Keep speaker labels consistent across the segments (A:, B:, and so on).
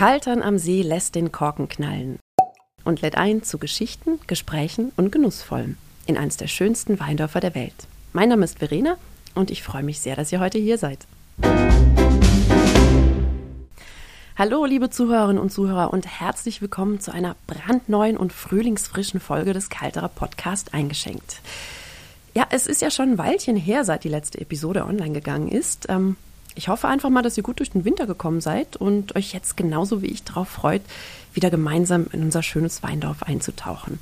A: Kaltern am See lässt den Korken knallen und lädt ein zu Geschichten, Gesprächen und Genussvollem in eines der schönsten Weindörfer der Welt. Mein Name ist Verena und ich freue mich sehr, dass ihr heute hier seid. Hallo, liebe Zuhörerinnen und Zuhörer und herzlich willkommen zu einer brandneuen und frühlingsfrischen Folge des Kalterer Podcast eingeschenkt. Ja, es ist ja schon ein Weilchen her, seit die letzte Episode online gegangen ist. Ähm, ich hoffe einfach mal, dass ihr gut durch den Winter gekommen seid und euch jetzt genauso wie ich darauf freut, wieder gemeinsam in unser schönes Weindorf einzutauchen.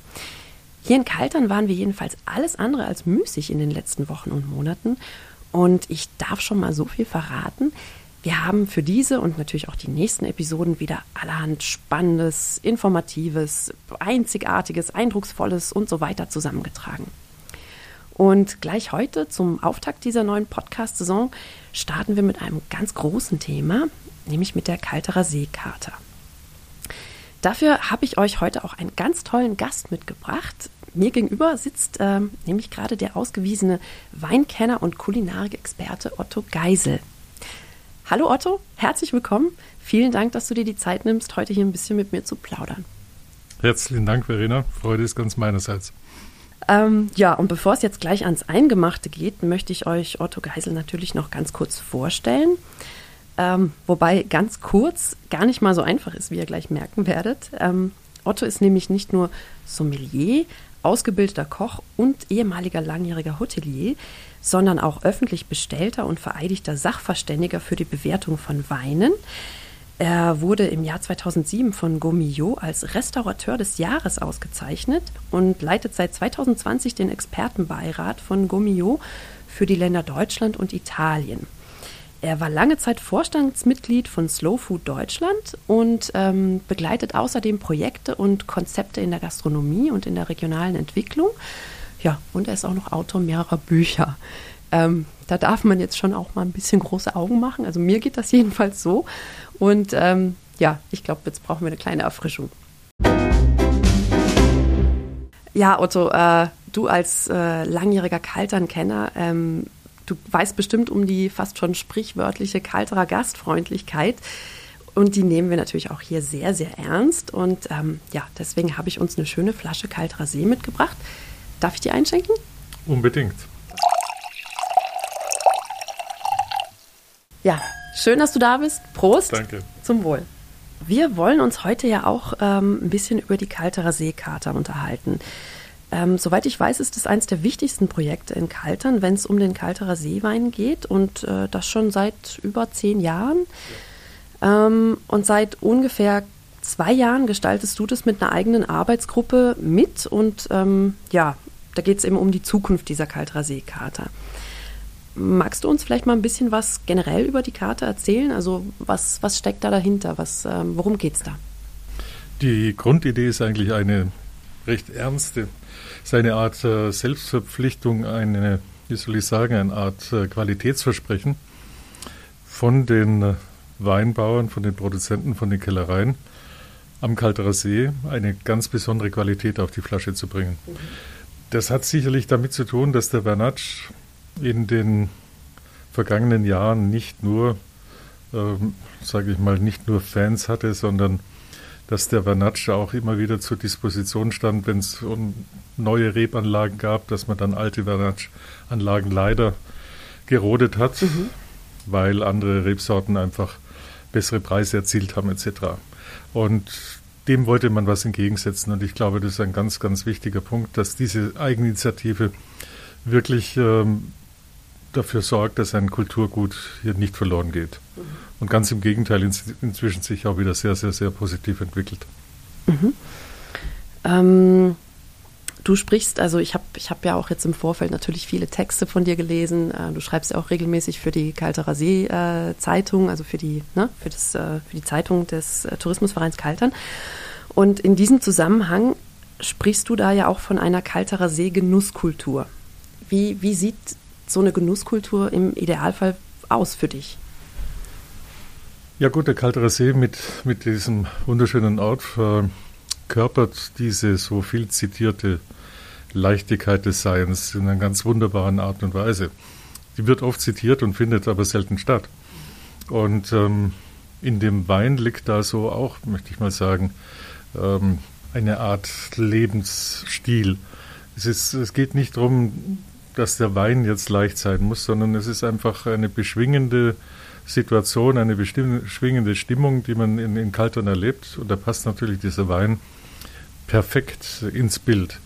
A: Hier in Kaltern waren wir jedenfalls alles andere als müßig in den letzten Wochen und Monaten. Und ich darf schon mal so viel verraten. Wir haben für diese und natürlich auch die nächsten Episoden wieder allerhand Spannendes, Informatives, Einzigartiges, Eindrucksvolles und so weiter zusammengetragen. Und gleich heute zum Auftakt dieser neuen Podcast-Saison starten wir mit einem ganz großen Thema, nämlich mit der Kalterer Seekarte. Dafür habe ich euch heute auch einen ganz tollen Gast mitgebracht. Mir gegenüber sitzt ähm, nämlich gerade der ausgewiesene Weinkenner und Kulinarik-Experte Otto Geisel. Hallo Otto, herzlich willkommen. Vielen Dank, dass du dir die Zeit nimmst, heute hier ein bisschen mit mir zu plaudern.
B: Herzlichen Dank, Verena. Freude ist ganz meinerseits.
A: Ähm, ja, und bevor es jetzt gleich ans Eingemachte geht, möchte ich euch Otto Geisel natürlich noch ganz kurz vorstellen. Ähm, wobei ganz kurz gar nicht mal so einfach ist, wie ihr gleich merken werdet. Ähm, Otto ist nämlich nicht nur Sommelier, ausgebildeter Koch und ehemaliger langjähriger Hotelier, sondern auch öffentlich bestellter und vereidigter Sachverständiger für die Bewertung von Weinen. Er wurde im Jahr 2007 von Gomillot als Restaurateur des Jahres ausgezeichnet und leitet seit 2020 den Expertenbeirat von Gomillot für die Länder Deutschland und Italien. Er war lange Zeit Vorstandsmitglied von Slow Food Deutschland und ähm, begleitet außerdem Projekte und Konzepte in der Gastronomie und in der regionalen Entwicklung. Ja, und er ist auch noch Autor mehrerer Bücher. Ähm, da darf man jetzt schon auch mal ein bisschen große Augen machen. Also mir geht das jedenfalls so. Und ähm, ja, ich glaube, jetzt brauchen wir eine kleine Erfrischung. Ja, Otto, äh, du als äh, langjähriger Kaltern-Kenner, ähm, du weißt bestimmt um die fast schon sprichwörtliche Kalterer Gastfreundlichkeit. Und die nehmen wir natürlich auch hier sehr, sehr ernst. Und ähm, ja, deswegen habe ich uns eine schöne Flasche Kalterer See mitgebracht. Darf ich die einschenken?
B: Unbedingt.
A: Ja, schön, dass du da bist. Prost.
B: Danke.
A: Zum Wohl. Wir wollen uns heute ja auch ähm, ein bisschen über die Kalterer Seekarte unterhalten. Ähm, soweit ich weiß, ist es eines der wichtigsten Projekte in Kaltern, wenn es um den Kalterer Seewein geht und äh, das schon seit über zehn Jahren. Ja. Ähm, und seit ungefähr zwei Jahren gestaltest du das mit einer eigenen Arbeitsgruppe mit und ähm, ja, da geht es eben um die Zukunft dieser Kalterer Seekarte. Magst du uns vielleicht mal ein bisschen was generell über die Karte erzählen? Also was, was steckt da dahinter? Was, ähm, worum geht es da?
B: Die Grundidee ist eigentlich eine recht ernste, seine Art äh, Selbstverpflichtung, eine, wie soll ich sagen, eine Art äh, Qualitätsversprechen von den äh, Weinbauern, von den Produzenten, von den Kellereien am Kalterer See eine ganz besondere Qualität auf die Flasche zu bringen. Mhm. Das hat sicherlich damit zu tun, dass der Bernatsch in den vergangenen Jahren nicht nur, ähm, sage ich mal, nicht nur Fans hatte, sondern dass der Vernatsch auch immer wieder zur Disposition stand, wenn es neue Rebanlagen gab, dass man dann alte Vernatsch-Anlagen leider gerodet hat, mhm. weil andere Rebsorten einfach bessere Preise erzielt haben etc. Und dem wollte man was entgegensetzen und ich glaube, das ist ein ganz, ganz wichtiger Punkt, dass diese Eigeninitiative wirklich ähm, dafür sorgt, dass ein Kulturgut hier nicht verloren geht. Mhm. Und ganz im Gegenteil, in, inzwischen sich auch wieder sehr, sehr, sehr positiv entwickelt.
A: Mhm. Ähm, du sprichst, also ich habe ich hab ja auch jetzt im Vorfeld natürlich viele Texte von dir gelesen. Äh, du schreibst ja auch regelmäßig für die Kalterer See äh, Zeitung, also für die, ne, für, das, äh, für die Zeitung des äh, Tourismusvereins Kaltern. Und in diesem Zusammenhang sprichst du da ja auch von einer Kalterer See Genusskultur. Wie, wie sieht so eine Genusskultur im Idealfall aus für dich?
B: Ja gut, der Kalterer See mit, mit diesem wunderschönen Ort verkörpert diese so viel zitierte Leichtigkeit des Seins in einer ganz wunderbaren Art und Weise. Die wird oft zitiert und findet aber selten statt. Und ähm, in dem Wein liegt da so auch, möchte ich mal sagen, ähm, eine Art Lebensstil. Es, ist, es geht nicht darum, dass der Wein jetzt leicht sein muss, sondern es ist einfach eine beschwingende Situation, eine beschwingende Stimmung, die man in, in Kaltern erlebt. Und da passt natürlich dieser Wein perfekt ins Bild.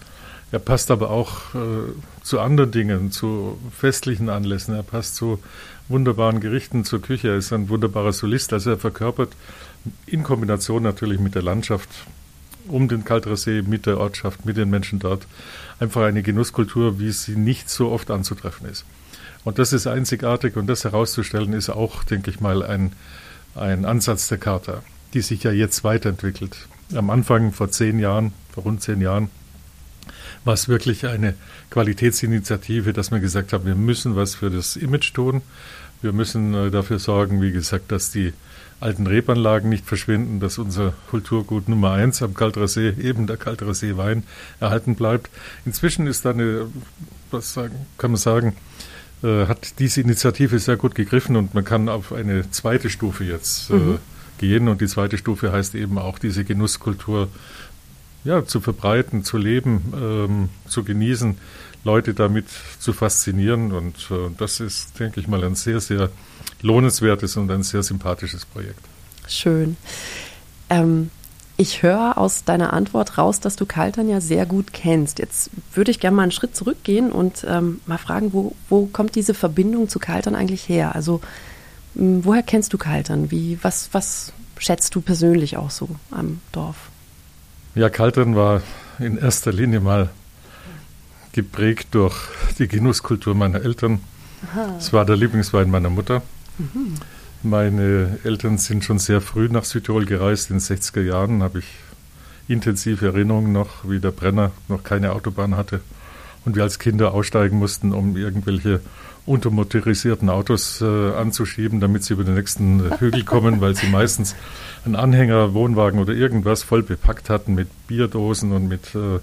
B: Er passt aber auch äh, zu anderen Dingen, zu festlichen Anlässen. Er passt zu wunderbaren Gerichten, zur Küche. Er ist ein wunderbarer Solist. Also er verkörpert in Kombination natürlich mit der Landschaft um den Kalterer See, mit der Ortschaft, mit den Menschen dort, einfach eine Genusskultur, wie sie nicht so oft anzutreffen ist. Und das ist einzigartig und das herauszustellen ist auch, denke ich mal, ein, ein Ansatz der Charta, die sich ja jetzt weiterentwickelt. Am Anfang vor zehn Jahren, vor rund zehn Jahren, war es wirklich eine Qualitätsinitiative, dass wir gesagt haben, wir müssen was für das Image tun. Wir müssen äh, dafür sorgen, wie gesagt, dass die alten Rebanlagen nicht verschwinden, dass unser Kulturgut Nummer eins am Kalterer See, eben der Kalterer See Wein, erhalten bleibt. Inzwischen ist da eine, was sagen, kann man sagen, äh, hat diese Initiative sehr gut gegriffen und man kann auf eine zweite Stufe jetzt äh, mhm. gehen. Und die zweite Stufe heißt eben auch diese Genusskultur ja, zu verbreiten, zu leben, ähm, zu genießen, Leute damit zu faszinieren. Und äh, das ist, denke ich mal, ein sehr, sehr lohnenswertes und ein sehr sympathisches Projekt.
A: Schön. Ähm, ich höre aus deiner Antwort raus, dass du Kaltern ja sehr gut kennst. Jetzt würde ich gerne mal einen Schritt zurückgehen und ähm, mal fragen, wo, wo kommt diese Verbindung zu Kaltern eigentlich her? Also ähm, woher kennst du Kaltern? Wie, was, was schätzt du persönlich auch so am Dorf?
B: Ja, Kaltern war in erster Linie mal geprägt durch die Genusskultur meiner Eltern. Es war der Lieblingswein meiner Mutter. Mhm. Meine Eltern sind schon sehr früh nach Südtirol gereist. In den 60er Jahren habe ich intensive Erinnerungen noch, wie der Brenner noch keine Autobahn hatte und wir als Kinder aussteigen mussten, um irgendwelche untermotorisierten Autos äh, anzuschieben, damit sie über den nächsten äh, Hügel kommen, weil sie meistens einen Anhänger, Wohnwagen oder irgendwas voll bepackt hatten mit Bierdosen und mit äh,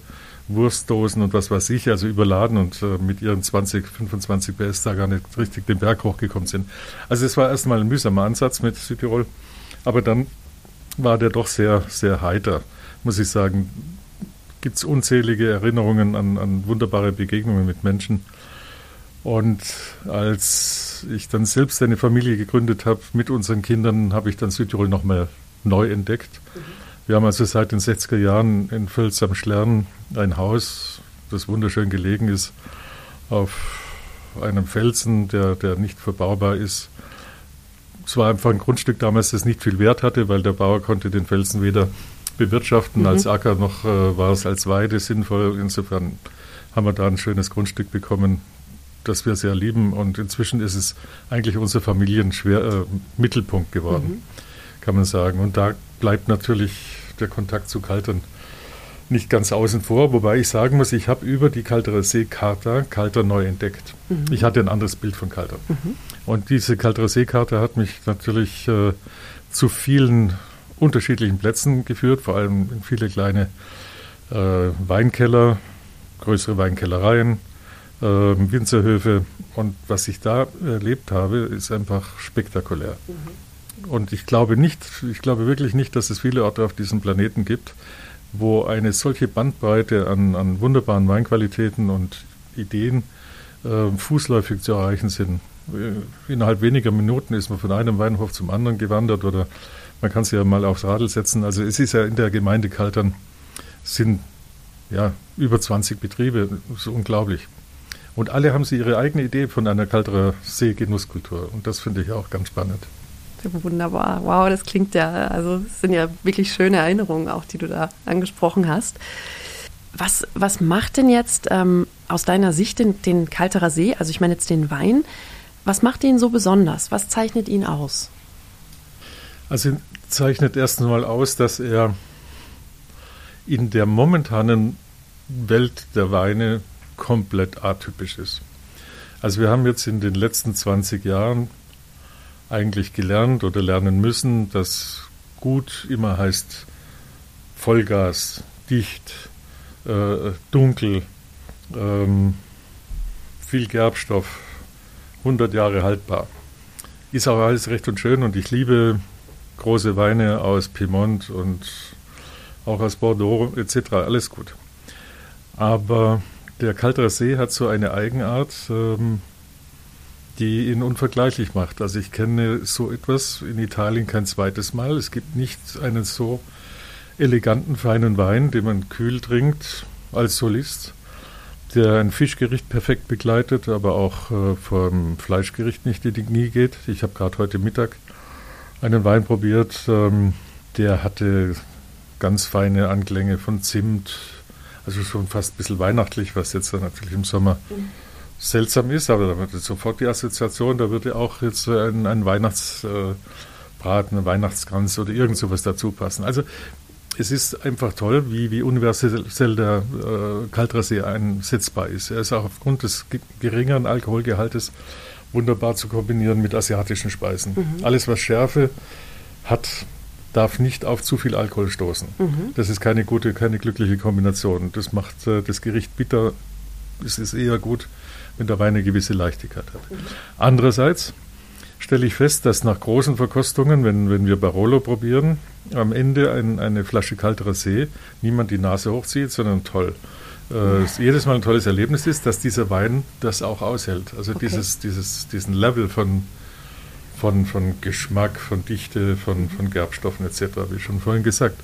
B: Wurstdosen und was weiß ich, also überladen und äh, mit ihren 20, 25 PS da gar nicht richtig den Berg hochgekommen sind. Also es war erstmal ein mühsamer Ansatz mit Südtirol, aber dann war der doch sehr, sehr heiter, muss ich sagen. Gibt es unzählige Erinnerungen an, an wunderbare Begegnungen mit Menschen und als ich dann selbst eine Familie gegründet habe mit unseren Kindern, habe ich dann Südtirol nochmal neu entdeckt. Mhm. Wir haben also seit den 60er Jahren in Völz am Schlern ein Haus, das wunderschön gelegen ist, auf einem Felsen, der, der nicht verbaubar ist. Es war einfach ein Grundstück damals, das nicht viel Wert hatte, weil der Bauer konnte den Felsen weder bewirtschaften mhm. als Acker, noch äh, war es als Weide sinnvoll. Insofern haben wir da ein schönes Grundstück bekommen, das wir sehr lieben. Und inzwischen ist es eigentlich unser Familienmittelpunkt äh, geworden, mhm. kann man sagen. Und da bleibt natürlich der Kontakt zu Kaltern nicht ganz außen vor, wobei ich sagen muss, ich habe über die Kalterer See-Charta Kalter neu entdeckt. Mhm. Ich hatte ein anderes Bild von Kalter. Mhm. Und diese Kalterer See-Charta hat mich natürlich äh, zu vielen unterschiedlichen Plätzen geführt, vor allem in viele kleine äh, Weinkeller, größere Weinkellereien, äh, Winzerhöfe. Und was ich da erlebt habe, ist einfach spektakulär. Mhm. Und ich glaube nicht, ich glaube wirklich nicht, dass es viele Orte auf diesem Planeten gibt, wo eine solche Bandbreite an, an wunderbaren Weinqualitäten und Ideen äh, fußläufig zu erreichen sind. Äh, innerhalb weniger Minuten ist man von einem Weinhof zum anderen gewandert oder man kann sich ja mal aufs Radl setzen. Also es ist ja in der Gemeinde Kaltern sind ja über 20 Betriebe, ist unglaublich. Und alle haben sie ihre eigene Idee von einer Kalterer See-Genusskultur und das finde ich auch ganz spannend.
A: Wunderbar. Wow, das klingt ja, also es sind ja wirklich schöne Erinnerungen auch, die du da angesprochen hast. Was, was macht denn jetzt ähm, aus deiner Sicht den, den Kalterer See, also ich meine jetzt den Wein, was macht ihn so besonders? Was zeichnet ihn aus?
B: Also zeichnet erst einmal aus, dass er in der momentanen Welt der Weine komplett atypisch ist. Also wir haben jetzt in den letzten 20 Jahren eigentlich gelernt oder lernen müssen, dass gut immer heißt Vollgas, dicht, äh, dunkel, ähm, viel Gerbstoff, 100 Jahre haltbar. Ist auch alles recht und schön und ich liebe große Weine aus Piemont und auch aus Bordeaux etc. Alles gut. Aber der Kalterer See hat so eine Eigenart, ähm, die ihn unvergleichlich macht. Also ich kenne so etwas in Italien kein zweites Mal. Es gibt nicht einen so eleganten, feinen Wein, den man kühl trinkt als Solist, der ein Fischgericht perfekt begleitet, aber auch äh, vom Fleischgericht nicht in die Knie geht. Ich habe gerade heute Mittag einen Wein probiert, ähm, der hatte ganz feine Anklänge von Zimt, also schon fast ein bisschen weihnachtlich, was jetzt natürlich im Sommer mhm. Seltsam ist, aber da wird sofort die Assoziation, da würde auch jetzt ein, ein Weihnachtsbraten, ein Weihnachtskranz oder irgend sowas dazu passen. Also es ist einfach toll, wie, wie universell der äh, Kaltrasee einsetzbar ist. Er ist auch aufgrund des geringeren Alkoholgehaltes wunderbar zu kombinieren mit asiatischen Speisen. Mhm. Alles, was Schärfe hat, darf nicht auf zu viel Alkohol stoßen. Mhm. Das ist keine gute, keine glückliche Kombination. Das macht äh, das Gericht bitter. Es ist eher gut, wenn der Wein eine gewisse Leichtigkeit hat. Andererseits stelle ich fest, dass nach großen Verkostungen, wenn, wenn wir Barolo probieren, am Ende ein, eine Flasche kalterer See niemand die Nase hochzieht, sondern toll. Äh, jedes Mal ein tolles Erlebnis ist, dass dieser Wein das auch aushält. Also okay. dieses, dieses, diesen Level von, von, von Geschmack, von Dichte, von, von Gerbstoffen etc., wie schon vorhin gesagt.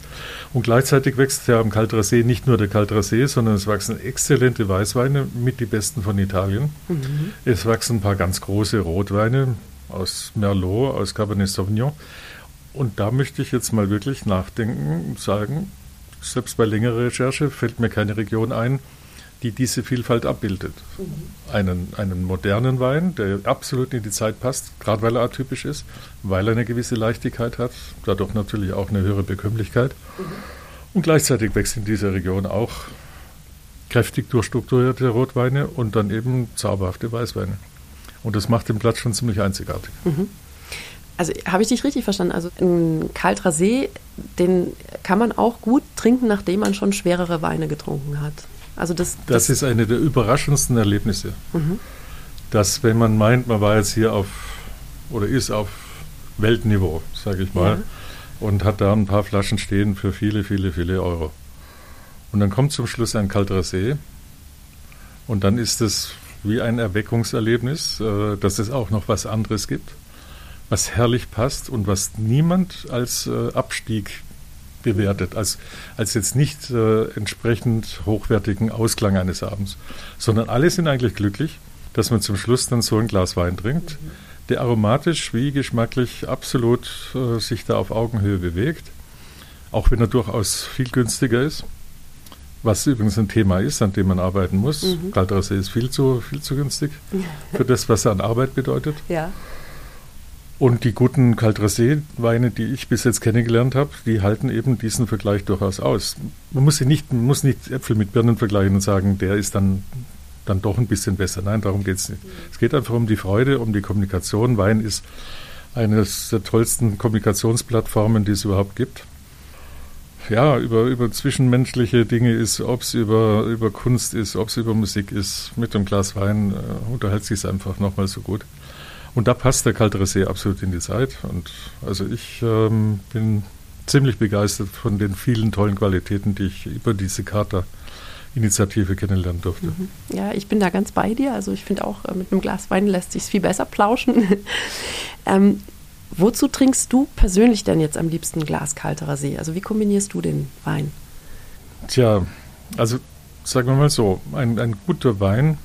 B: Und gleichzeitig wächst ja am Kalterer See nicht nur der Kalterer See, sondern es wachsen exzellente Weißweine mit die besten von Italien. Mhm. Es wachsen ein paar ganz große Rotweine, aus Merlot, aus Cabernet Sauvignon. Und da möchte ich jetzt mal wirklich nachdenken und sagen, selbst bei längerer Recherche fällt mir keine Region ein, die diese Vielfalt abbildet. Mhm. Einen, einen modernen Wein, der absolut in die Zeit passt, gerade weil er atypisch ist, weil er eine gewisse Leichtigkeit hat, dadurch natürlich auch eine höhere Bekömmlichkeit. Mhm. Und gleichzeitig wächst in dieser Region auch kräftig durchstrukturierte Rotweine und dann eben zauberhafte Weißweine. Und das macht den Platz schon ziemlich einzigartig.
A: Mhm. Also habe ich dich richtig verstanden? Also ein kalter See, den kann man auch gut trinken, nachdem man schon schwerere Weine getrunken hat.
B: Also das, das, das ist eine der überraschendsten Erlebnisse. Mhm. Dass wenn man meint, man war jetzt hier auf oder ist auf Weltniveau, sage ich mal, ja. und hat da ein paar Flaschen stehen für viele, viele, viele Euro. Und dann kommt zum Schluss ein kalter See und dann ist es wie ein Erweckungserlebnis, äh, dass es auch noch was anderes gibt, was herrlich passt und was niemand als äh, Abstieg bewertet, als, als jetzt nicht äh, entsprechend hochwertigen Ausklang eines Abends, sondern alle sind eigentlich glücklich, dass man zum Schluss dann so ein Glas Wein trinkt, der aromatisch wie geschmacklich absolut äh, sich da auf Augenhöhe bewegt, auch wenn er durchaus viel günstiger ist was übrigens ein Thema ist, an dem man arbeiten muss. Mhm. Kalterer See ist viel zu, viel zu günstig für das, was er an Arbeit bedeutet.
A: Ja.
B: Und die guten Kalterer See-Weine, die ich bis jetzt kennengelernt habe, die halten eben diesen Vergleich durchaus aus. Man muss, sie nicht, muss nicht Äpfel mit Birnen vergleichen und sagen, der ist dann, dann doch ein bisschen besser. Nein, darum geht es nicht. Es geht einfach um die Freude, um die Kommunikation. Wein ist eines der tollsten Kommunikationsplattformen, die es überhaupt gibt ja, über, über zwischenmenschliche Dinge ist, ob es über, über Kunst ist, ob es über Musik ist. Mit einem Glas Wein äh, unterhält sich es einfach nochmal so gut. Und da passt der Kaltere See absolut in die Zeit. Und also ich ähm, bin ziemlich begeistert von den vielen tollen Qualitäten, die ich über diese Charta Initiative kennenlernen durfte. Mhm.
A: Ja, ich bin da ganz bei dir. Also ich finde auch, äh, mit einem Glas Wein lässt sich viel besser plauschen. ähm, Wozu trinkst du persönlich denn jetzt am liebsten Glas kalterer See? Also wie kombinierst du den Wein?
B: Tja, also sagen wir mal so, ein, ein guter Wein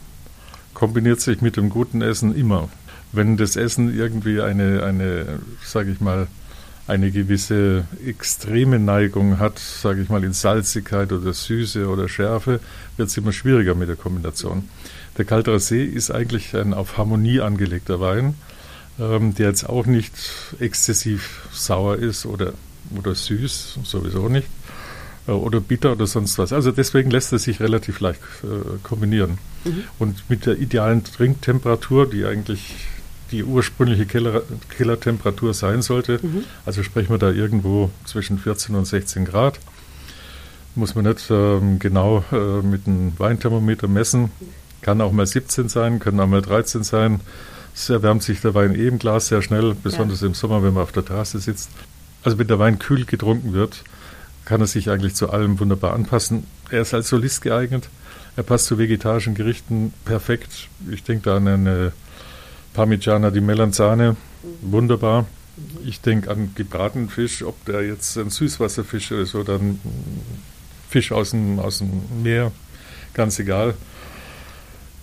B: kombiniert sich mit dem guten Essen immer. Wenn das Essen irgendwie eine, eine sage ich mal, eine gewisse extreme Neigung hat, sage ich mal, in Salzigkeit oder Süße oder Schärfe, wird es immer schwieriger mit der Kombination. Der Kalterer See ist eigentlich ein auf Harmonie angelegter Wein ähm, der jetzt auch nicht exzessiv sauer ist oder, oder süß, sowieso nicht, äh, oder bitter oder sonst was. Also deswegen lässt er sich relativ leicht äh, kombinieren. Mhm. Und mit der idealen Trinktemperatur, die eigentlich die ursprüngliche Keller, Kellertemperatur sein sollte, mhm. also sprechen wir da irgendwo zwischen 14 und 16 Grad, muss man nicht ähm, genau äh, mit einem Weinthermometer messen. Kann auch mal 17 sein, können auch mal 13 sein. Es erwärmt sich der Wein im Glas sehr schnell, besonders ja. im Sommer, wenn man auf der Terrasse sitzt. Also wenn der Wein kühl getrunken wird, kann er sich eigentlich zu allem wunderbar anpassen. Er ist als Solist geeignet. Er passt zu vegetarischen Gerichten perfekt. Ich denke da an eine Parmigiana di Melanzane, wunderbar. Ich denke an gebratenen Fisch, ob der jetzt ein Süßwasserfisch ist oder ein Fisch aus dem, aus dem Meer, ganz egal.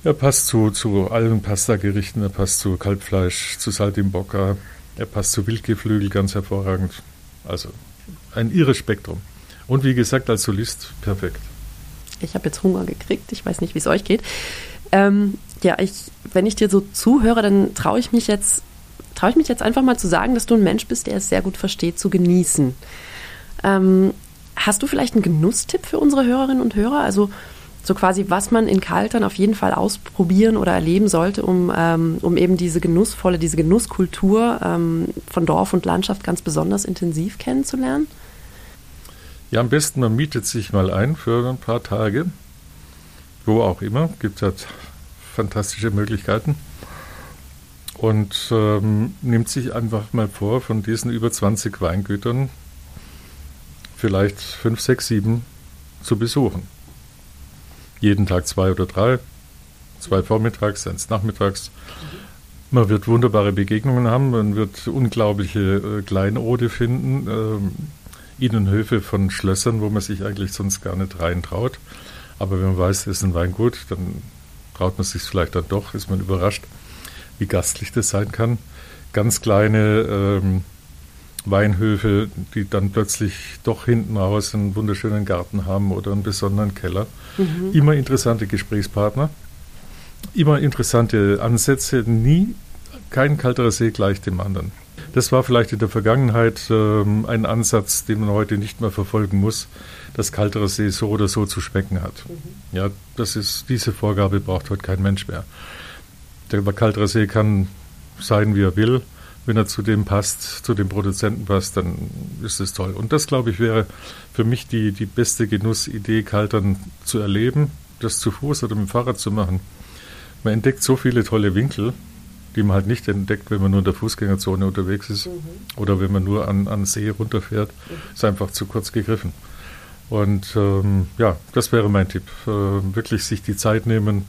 B: Er passt zu, zu allen Pasta-Gerichten, er passt zu Kalbfleisch, zu Saltimbocca, er passt zu Wildgeflügel ganz hervorragend. Also ein irres Spektrum. Und wie gesagt, als Solist perfekt.
A: Ich habe jetzt Hunger gekriegt, ich weiß nicht, wie es euch geht. Ähm, ja, ich, wenn ich dir so zuhöre, dann traue ich mich jetzt, traue ich mich jetzt einfach mal zu sagen, dass du ein Mensch bist, der es sehr gut versteht zu genießen. Ähm, hast du vielleicht einen Genusstipp für unsere Hörerinnen und Hörer? Also so quasi, was man in Kaltern auf jeden Fall ausprobieren oder erleben sollte, um, ähm, um eben diese genussvolle, diese Genusskultur ähm, von Dorf und Landschaft ganz besonders intensiv kennenzulernen?
B: Ja, am besten man mietet sich mal ein für ein paar Tage, wo auch immer, gibt halt fantastische Möglichkeiten und ähm, nimmt sich einfach mal vor, von diesen über 20 Weingütern vielleicht fünf, sechs, sieben zu besuchen. Jeden Tag zwei oder drei, zwei vormittags, eins nachmittags. Man wird wunderbare Begegnungen haben, man wird unglaubliche äh, Kleinode finden, ähm, Innenhöfe von Schlössern, wo man sich eigentlich sonst gar nicht reintraut. Aber wenn man weiß, es ist ein Weingut, dann traut man sich vielleicht dann doch, ist man überrascht, wie gastlich das sein kann. Ganz kleine ähm, Weinhöfe, die dann plötzlich doch hinten raus einen wunderschönen Garten haben oder einen besonderen Keller. Mhm. Immer interessante Gesprächspartner, immer interessante Ansätze, nie kein kalterer See gleich dem anderen. Das war vielleicht in der Vergangenheit ähm, ein Ansatz, den man heute nicht mehr verfolgen muss, dass kalterer See so oder so zu schmecken hat. Mhm. Ja, das ist, diese Vorgabe braucht heute kein Mensch mehr. Der kalterer See kann sein, wie er will wenn er zu dem passt, zu dem Produzenten passt, dann ist es toll. Und das, glaube ich, wäre für mich die, die beste Genussidee, Kaltern zu erleben, das zu Fuß oder mit dem Fahrrad zu machen. Man entdeckt so viele tolle Winkel, die man halt nicht entdeckt, wenn man nur in der Fußgängerzone unterwegs ist mhm. oder wenn man nur an, an See runterfährt. Mhm. Ist einfach zu kurz gegriffen. Und ähm, ja, das wäre mein Tipp. Äh, wirklich sich die Zeit nehmen,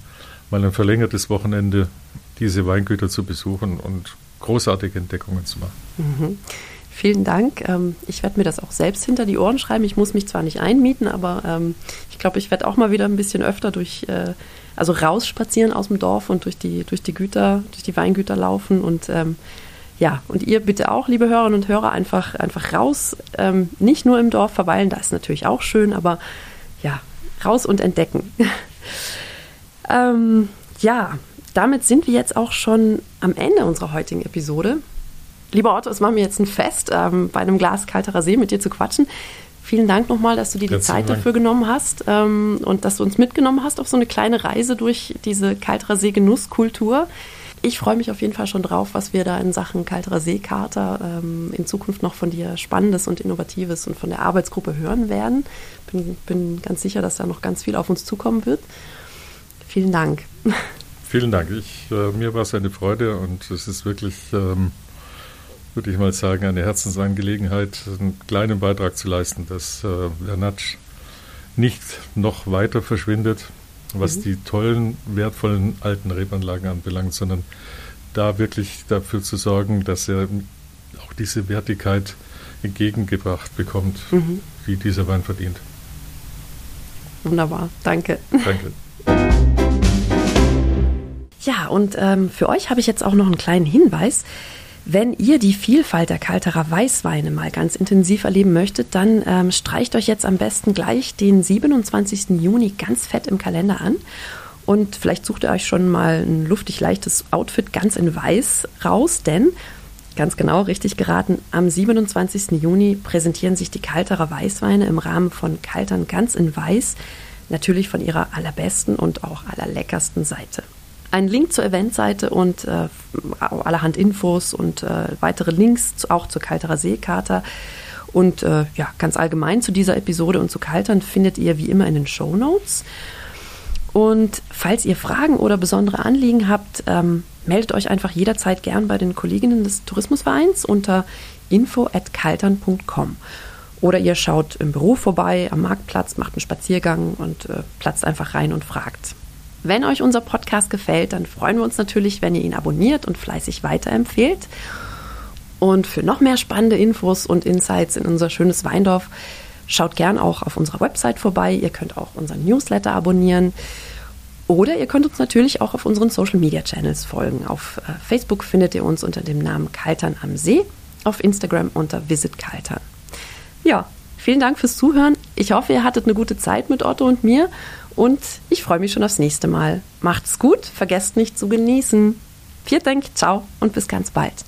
B: mal ein verlängertes Wochenende diese Weingüter zu besuchen und großartige Entdeckungen zu machen.
A: Mhm. Vielen Dank. Ähm, ich werde mir das auch selbst hinter die Ohren schreiben. Ich muss mich zwar nicht einmieten, aber ähm, ich glaube, ich werde auch mal wieder ein bisschen öfter durch, äh, also rausspazieren aus dem Dorf und durch die, durch die Güter, durch die Weingüter laufen und ähm, ja, und ihr bitte auch, liebe Hörerinnen und Hörer, einfach, einfach raus, nicht nur im Dorf verweilen, da ist natürlich auch schön, aber ja, raus und entdecken. ähm, ja, damit sind wir jetzt auch schon am Ende unserer heutigen Episode. Lieber Otto, es war mir jetzt ein Fest, ähm, bei einem Glas kalterer See mit dir zu quatschen. Vielen Dank nochmal, dass du dir die Zeit dafür genommen hast ähm, und dass du uns mitgenommen hast auf so eine kleine Reise durch diese kalterer See Genusskultur. Ich freue mich auf jeden Fall schon drauf, was wir da in Sachen kalterer Seekater ähm, in Zukunft noch von dir Spannendes und Innovatives und von der Arbeitsgruppe hören werden. Bin, bin ganz sicher, dass da noch ganz viel auf uns zukommen wird. Vielen Dank.
B: Vielen Dank. Ich, äh, mir war es eine Freude und es ist wirklich, ähm, würde ich mal sagen, eine Herzensangelegenheit, einen kleinen Beitrag zu leisten, dass äh, Natsch nicht noch weiter verschwindet, was mhm. die tollen, wertvollen alten Rebanlagen anbelangt, sondern da wirklich dafür zu sorgen, dass er auch diese Wertigkeit entgegengebracht bekommt, mhm. die dieser Wein verdient.
A: Wunderbar, danke.
B: Danke.
A: Ja, und ähm, für euch habe ich jetzt auch noch einen kleinen Hinweis. Wenn ihr die Vielfalt der Kalterer Weißweine mal ganz intensiv erleben möchtet, dann ähm, streicht euch jetzt am besten gleich den 27. Juni ganz fett im Kalender an. Und vielleicht sucht ihr euch schon mal ein luftig leichtes Outfit ganz in Weiß raus, denn ganz genau richtig geraten, am 27. Juni präsentieren sich die Kalterer Weißweine im Rahmen von Kaltern ganz in Weiß, natürlich von ihrer allerbesten und auch allerleckersten Seite. Ein Link zur Eventseite und äh, allerhand Infos und äh, weitere Links zu, auch zur Kalterer Seekarte. Und äh, ja, ganz allgemein zu dieser Episode und zu Kaltern findet ihr wie immer in den Show Notes. Und falls ihr Fragen oder besondere Anliegen habt, ähm, meldet euch einfach jederzeit gern bei den Kolleginnen des Tourismusvereins unter info@kaltern.com. Oder ihr schaut im Büro vorbei, am Marktplatz, macht einen Spaziergang und äh, platzt einfach rein und fragt. Wenn euch unser Podcast gefällt, dann freuen wir uns natürlich, wenn ihr ihn abonniert und fleißig weiterempfehlt. Und für noch mehr spannende Infos und Insights in unser schönes Weindorf, schaut gern auch auf unserer Website vorbei. Ihr könnt auch unseren Newsletter abonnieren. Oder ihr könnt uns natürlich auch auf unseren Social Media Channels folgen. Auf äh, Facebook findet ihr uns unter dem Namen Kaltern am See, auf Instagram unter Visit Kaltern. Ja, vielen Dank fürs Zuhören. Ich hoffe, ihr hattet eine gute Zeit mit Otto und mir und ich freue mich schon aufs nächste Mal. Macht's gut, vergesst nicht zu genießen. Vielen Dank, ciao und bis ganz bald.